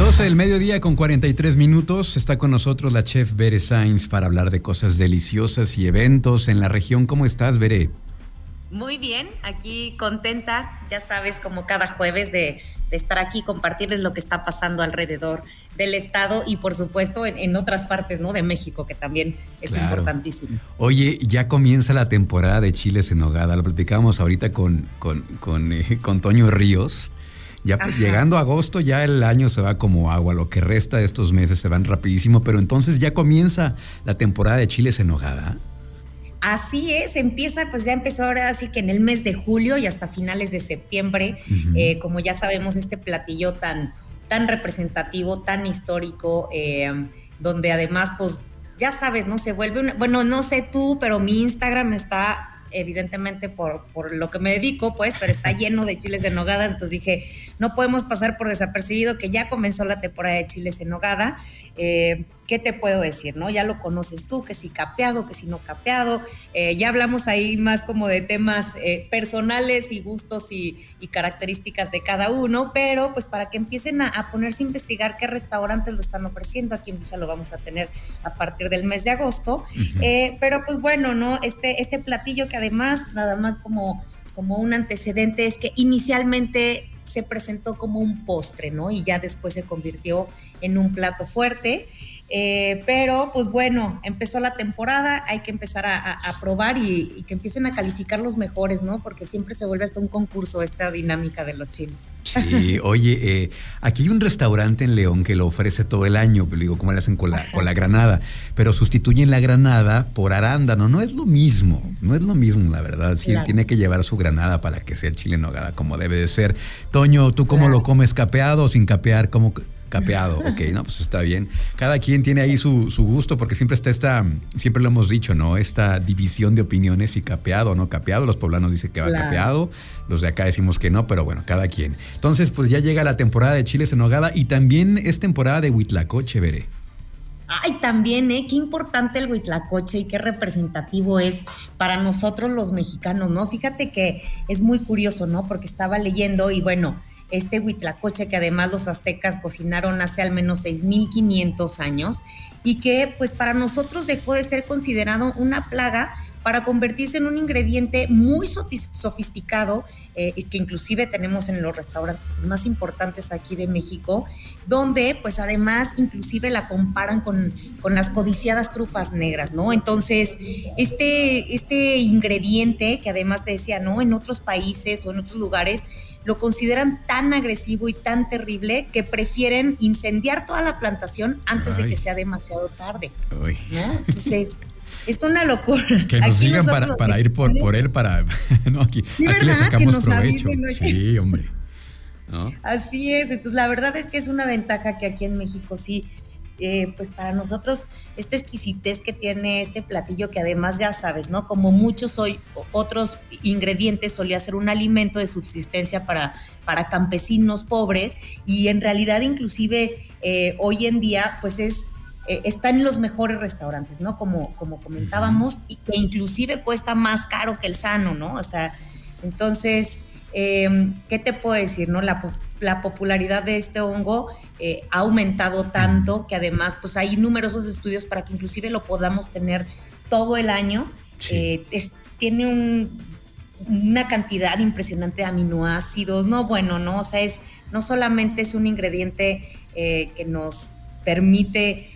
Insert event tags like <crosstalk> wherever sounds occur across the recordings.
12 del mediodía con 43 minutos. Está con nosotros la chef Bere Sainz para hablar de cosas deliciosas y eventos en la región. ¿Cómo estás, Bere? Muy bien, aquí contenta, ya sabes, como cada jueves de, estar aquí, compartirles lo que está pasando alrededor del estado y por supuesto en, otras partes, ¿no? De México, que también es importantísimo. Oye, ya comienza la temporada de chiles en nogada, lo platicamos ahorita con, con, con, eh, con Toño Ríos. Ya pues, llegando a agosto ya el año se va como agua, lo que resta de estos meses se van rapidísimo, pero entonces ya comienza la temporada de chiles en nogada. Así es, empieza, pues ya empezó ahora así que en el mes de julio y hasta finales de septiembre, eh, como ya sabemos, este platillo tan, tan representativo, tan histórico, eh, donde además, pues ya sabes, ¿no? Se vuelve, bueno, no sé tú, pero mi Instagram está evidentemente por, por lo que me dedico, pues, pero está lleno de chiles en nogada, entonces dije, no podemos pasar por desapercibido que ya comenzó la temporada de chiles en nogada. Eh, ¿Qué te puedo decir? no Ya lo conoces tú, que si capeado, que si no capeado. Eh, ya hablamos ahí más como de temas eh, personales y gustos y, características de cada uno, pero pues para que empiecen a, ponerse a investigar qué restaurantes lo están ofreciendo, aquí en Visa lo vamos a tener a partir del mes de agosto. pero pues bueno, ¿no? Este, este platillo que además, nada más como, como un antecedente, es que inicialmente se presentó como un postre, ¿no? Y ya después se convirtió en un plato fuerte. Eh, pero pues bueno, empezó la temporada, hay que empezar a, probar y, que empiecen a calificar los mejores, ¿no? Porque siempre se vuelve hasta un concurso esta dinámica de los chiles. Sí, oye, eh, aquí hay un restaurante en León que lo ofrece todo el año, pero digo, ¿cómo le hacen con la, con la granada? Pero sustituyen la granada por arándano, no es lo mismo, no es lo mismo, la verdad. Sí, tiene que llevar su granada para que sea el chile en nogada como debe de ser. Toño, ¿tú cómo lo comes capeado o sin capear? ¿Cómo, Capeado, ok, no, pues está bien. Cada quien tiene ahí su, gusto porque siempre está esta, siempre lo hemos dicho, ¿no? Esta división de opiniones y capeado o no capeado. Los poblanos dicen que va capeado, los de acá decimos que no, pero bueno, cada quien. Entonces, pues ya llega la temporada de chiles en nogada y también es temporada de huitlacoche, veré. Ay, también, ¿eh? Qué importante el huitlacoche y qué representativo es para nosotros los mexicanos, ¿no? Fíjate que es muy curioso, ¿no? Porque estaba leyendo y bueno, este huitlacoche que además los aztecas cocinaron hace al menos 6.500 años y que pues para nosotros dejó de ser considerado una plaga para convertirse en un ingrediente muy sofisticado eh, que inclusive tenemos en los restaurantes más importantes aquí de México, donde pues además inclusive la comparan con, con las codiciadas trufas negras, ¿no? Entonces, este, este ingrediente que además te decía, ¿no? En otros países o en otros lugares lo consideran tan agresivo y tan terrible que prefieren incendiar toda la plantación antes de que sea demasiado tarde. ¿no? Entonces, es una locura. Que nos digan para, ir por, por él, para. <laughs> no, aquí, aquí le sacamos provecho. sí, hombre. Así es. Entonces, la verdad es que es una ventaja que aquí en México sí eh, pues para nosotros esta exquisitez que tiene este platillo, que además ya sabes, ¿no? Como muchos hoy, otros ingredientes solía ser un alimento de subsistencia para, para campesinos pobres y en realidad inclusive eh, hoy en día pues es eh, está en los mejores restaurantes, ¿no? Como, como comentábamos, y que inclusive cuesta más caro que el sano, ¿no? O sea, entonces, ¿qué te puedo decir, no? La, la popularidad de este hongo eh, ha aumentado tanto que además pues hay numerosos estudios para que inclusive lo podamos tener todo el año. Eh, tiene una cantidad impresionante de aminoácidos, no bueno, no, o sea, es, no solamente es un ingrediente eh, que nos permite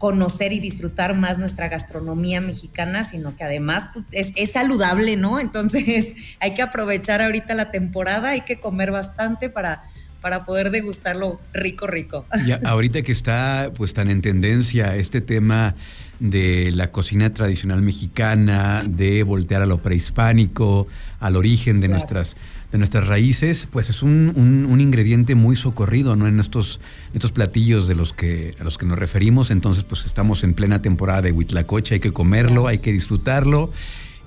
conocer y disfrutar más nuestra gastronomía mexicana, sino que además pues, es, es, saludable, ¿no? Entonces <laughs> hay que aprovechar ahorita la temporada, hay que comer bastante para, para poder degustarlo rico, rico. Ya, <laughs> ahorita que está pues tan en tendencia este tema de la cocina tradicional mexicana, de voltear a lo prehispánico, al origen de nuestras de nuestras raíces, pues es un, un, ingrediente muy socorrido, ¿no? En estos, estos platillos de los que, a los que nos referimos. Entonces, pues estamos en plena temporada de Huitlacoche, hay que comerlo, hay que disfrutarlo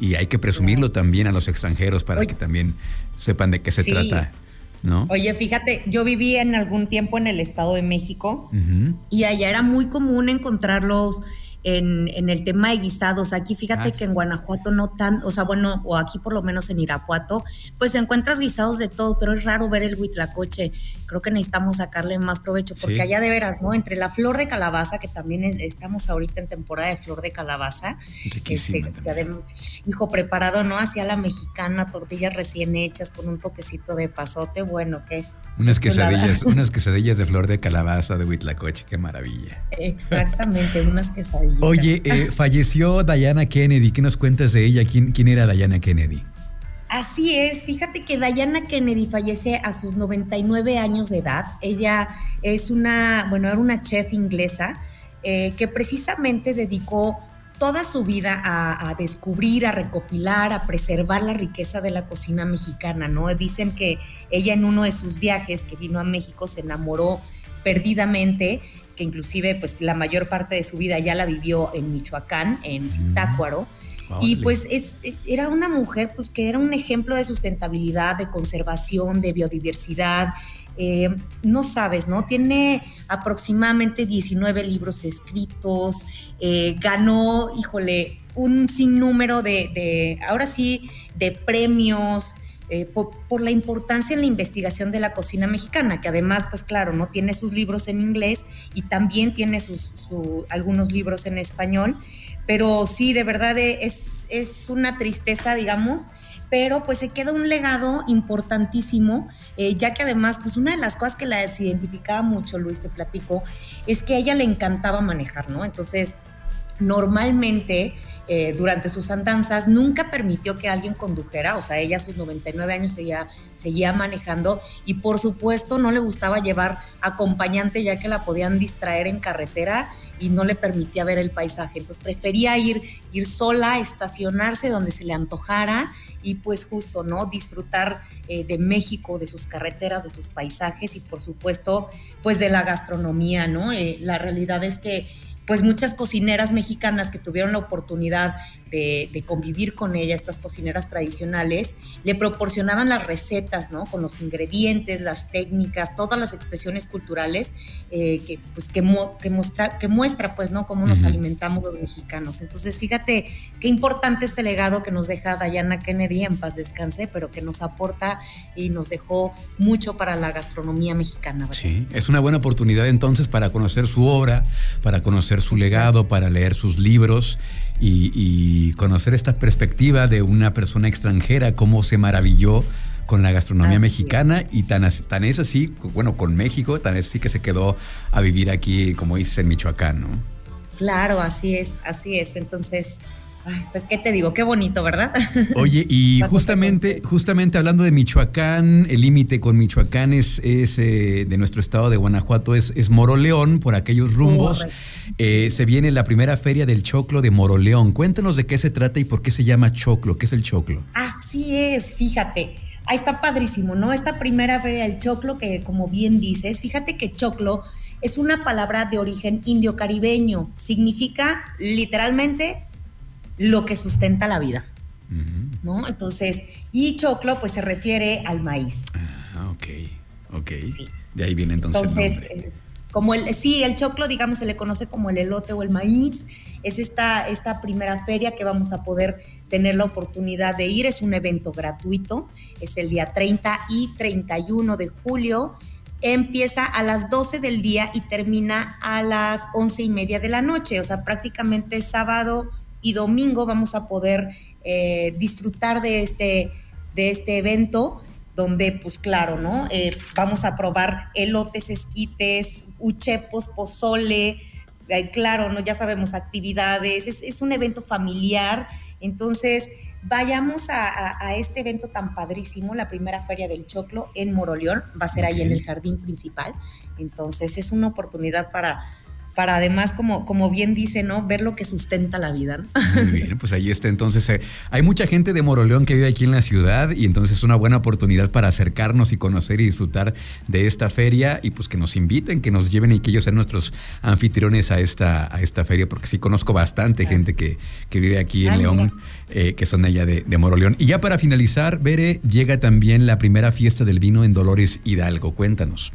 y hay que presumirlo también a los extranjeros para que también sepan de qué se trata Oye, fíjate, yo viví en algún tiempo en el Estado de México y allá era muy común encontrarlos en, el tema de guisados. Aquí fíjate que en Guanajuato no tan, o sea, bueno, o aquí por lo menos en Irapuato, pues encuentras guisados de todo, pero es raro ver el huitlacoche. Creo que necesitamos sacarle más provecho, porque allá de veras, ¿no? Entre la flor de calabaza, que también estamos ahorita en temporada de flor de calabaza, este, hijo preparado, ¿no? Hacia la mexicana, tortillas recién hechas con un toquecito de pasote, bueno, ¿qué? Unas quesadillas, <laughs> unas quesadillas de flor de calabaza de Huitlacoche, qué maravilla. Exactamente, unas quesadillas. Oye, eh, falleció Diana Kennedy, ¿qué nos cuentas de ella? ¿Quién, quién era Diana Kennedy? Así es, fíjate que Diana Kennedy fallece a sus 99 años de edad. Ella es una, bueno, era una chef inglesa eh, que precisamente dedicó toda su vida a, descubrir, a recopilar, a preservar la riqueza de la cocina mexicana, ¿no? Dicen que ella en uno de sus viajes que vino a México se enamoró perdidamente, que inclusive pues la mayor parte de su vida ya la vivió en Michoacán, en Zitácuaro. Y pues es, era una mujer pues, que era un ejemplo de sustentabilidad, de conservación, de biodiversidad. Eh, no sabes, ¿no? Tiene aproximadamente 19 libros escritos, eh, ganó, híjole, un sinnúmero de, de, ahora sí, de premios. Eh, por, la importancia en la investigación de la cocina mexicana, que además, pues claro, no tiene sus libros en inglés y también tiene sus, algunos libros en español. Pero sí, de verdad es, es una tristeza, digamos, pero pues se queda un legado importantísimo, eh, ya que además, pues una de las cosas que la identificaba mucho, Luis, te platico, es que a ella le encantaba manejar, ¿no? Entonces, normalmente eh, durante sus andanzas nunca permitió que alguien condujera, o sea, ella a sus 99 años seguía, seguía manejando y por supuesto no le gustaba llevar acompañante ya que la podían distraer en carretera y no le permitía ver el paisaje, entonces prefería ir, ir sola, estacionarse donde se le antojara y pues justo, ¿no? Disfrutar eh, de México, de sus carreteras, de sus paisajes y por supuesto, pues de la gastronomía, ¿no? Eh, la realidad es que pues muchas cocineras mexicanas que tuvieron la oportunidad de, convivir con ella, estas cocineras tradicionales, le proporcionaban las recetas, ¿no? Con los ingredientes, las técnicas, todas las expresiones culturales eh, que, pues, que, muestra, que muestra, pues, ¿no? Cómo nos alimentamos los mexicanos. Entonces, fíjate qué importante este legado que nos deja Diana Kennedy, en paz descanse, pero que nos aporta y nos dejó mucho para la gastronomía mexicana. Sí, es una buena oportunidad entonces para conocer su obra, para conocer su legado, para leer sus libros y, conocer esta perspectiva de una persona extranjera, cómo se maravilló con la gastronomía mexicana y tan, tan es así, bueno, con México, tan es así que se quedó a vivir aquí, como dices, en Michoacán, ¿no? Claro, así es, así es. Entonces, pues qué te digo, qué bonito, ¿verdad? <laughs> Oye, y justamente, justamente hablando de Michoacán, el límite con Michoacán es, eh, de nuestro estado de Guanajuato, es, es Moroleón, por aquellos rumbos. Eh, se viene la primera feria del choclo de Moroleón. Cuéntanos de qué se trata y por qué se llama choclo. ¿Qué es el choclo? Así es, fíjate. Ahí está padrísimo, ¿no? Esta primera feria del choclo, que como bien dices, fíjate que choclo es una palabra de origen indio-caribeño. Significa literalmente lo que sustenta la vida. ¿No? Entonces, y choclo, pues se refiere al maíz. Ah, ok, ok. De ahí viene entonces. Entonces, como el, sí, el choclo, digamos, se le conoce como el elote o el maíz. Es esta, esta primera feria que vamos a poder tener la oportunidad de ir. Es un evento gratuito. Es el día 30 y 31 de julio. Empieza a las 12 del día y termina a las 11 y media de la noche. O sea, prácticamente sábado, y domingo vamos a poder eh, disfrutar de este, de este evento donde, pues claro, ¿no? Eh, vamos a probar elotes, esquites, uchepos, pozole, eh, claro, ¿no? Ya sabemos, actividades, es, un evento familiar, entonces vayamos a, este evento tan padrísimo, la primera feria del choclo en Moroleón, va a ser ahí en el jardín principal, entonces es una oportunidad para para además, como, como bien dice, ¿no? Ver lo que sustenta la vida. Muy bien, pues ahí está. Entonces, eh, hay mucha gente de Moroleón que vive aquí en la ciudad y entonces es una buena oportunidad para acercarnos y conocer y disfrutar de esta feria y pues que nos inviten, que nos lleven y que ellos sean nuestros anfitriones a esta, a esta feria, porque sí conozco bastante gente que, vive aquí en León, eh, que son allá de, de Moroleón. Y ya para finalizar, Bere, llega también la primera fiesta del vino en Dolores Hidalgo. Cuéntanos.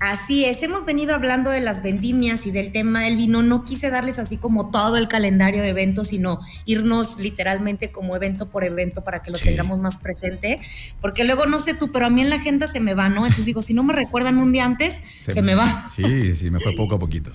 Así es, hemos venido hablando de las vendimias y del tema del vino. No quise darles así como todo el calendario de eventos, sino irnos literalmente como evento por evento para que lo tengamos más presente. Porque luego, no sé tú, pero a mí en la agenda se me va, ¿no? Entonces digo, si no me recuerdan un día antes, se, me va. Sí, sí, me fue poco a poquito.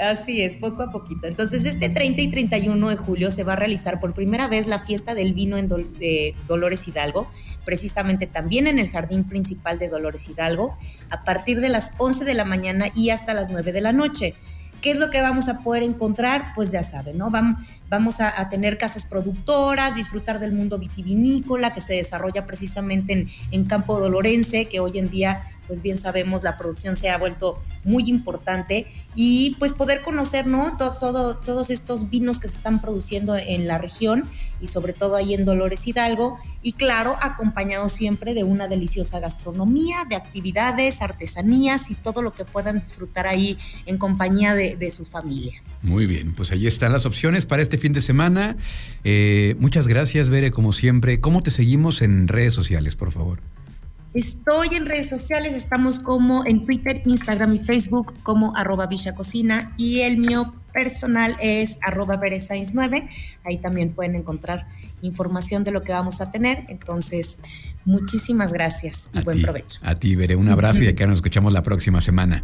Así es, poco a poquito. Entonces, este 30 y 31 de julio se va a realizar por primera vez la fiesta del vino en de Dolores Hidalgo, precisamente también en el jardín principal de Dolores Hidalgo, a partir de las 11 de la mañana y hasta las 9 de la noche. ¿Qué es lo que vamos a poder encontrar? Pues ya saben, ¿no? Vamos, a, tener casas productoras, disfrutar del mundo vitivinícola que se desarrolla precisamente en, en Campo Dolorense, que hoy en día pues bien sabemos la producción se ha vuelto muy importante y pues poder conocer, ¿no? Todo, todos estos vinos que se están produciendo en la región y sobre todo ahí en Dolores Hidalgo y claro, acompañado siempre de una deliciosa gastronomía, de actividades, artesanías y todo lo que puedan disfrutar ahí en compañía de, su familia. Muy bien, pues ahí están las opciones para este fin de semana. Eh, muchas gracias, Bere, como siempre. ¿Cómo te seguimos en redes sociales, por favor? Estoy en redes sociales, estamos como en Twitter, Instagram y Facebook como arroba Villa Cocina y el mío personal es arroba 9 Ahí también pueden encontrar información de lo que vamos a tener. Entonces, muchísimas gracias y buen provecho. A ti, Veré, un abrazo y acá nos escuchamos la próxima semana.